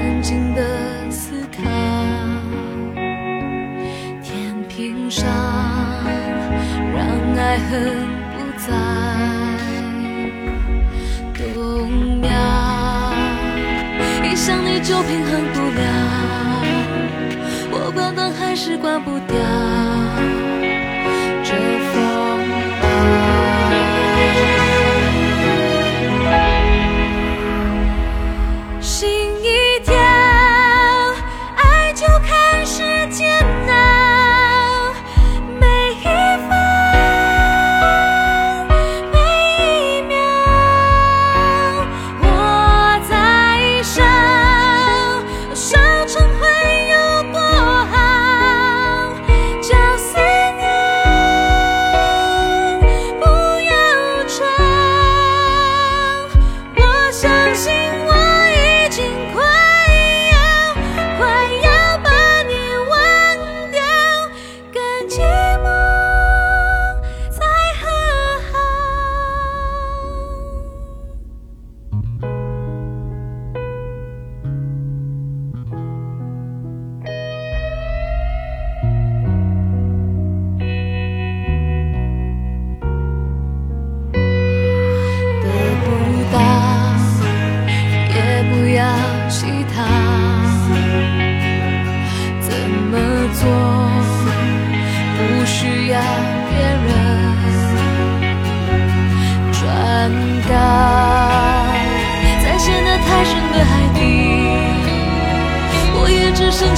安静的思考，天平上让爱恨不再动摇。一想你就平衡不了，我关灯还是关不掉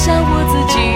下我自己。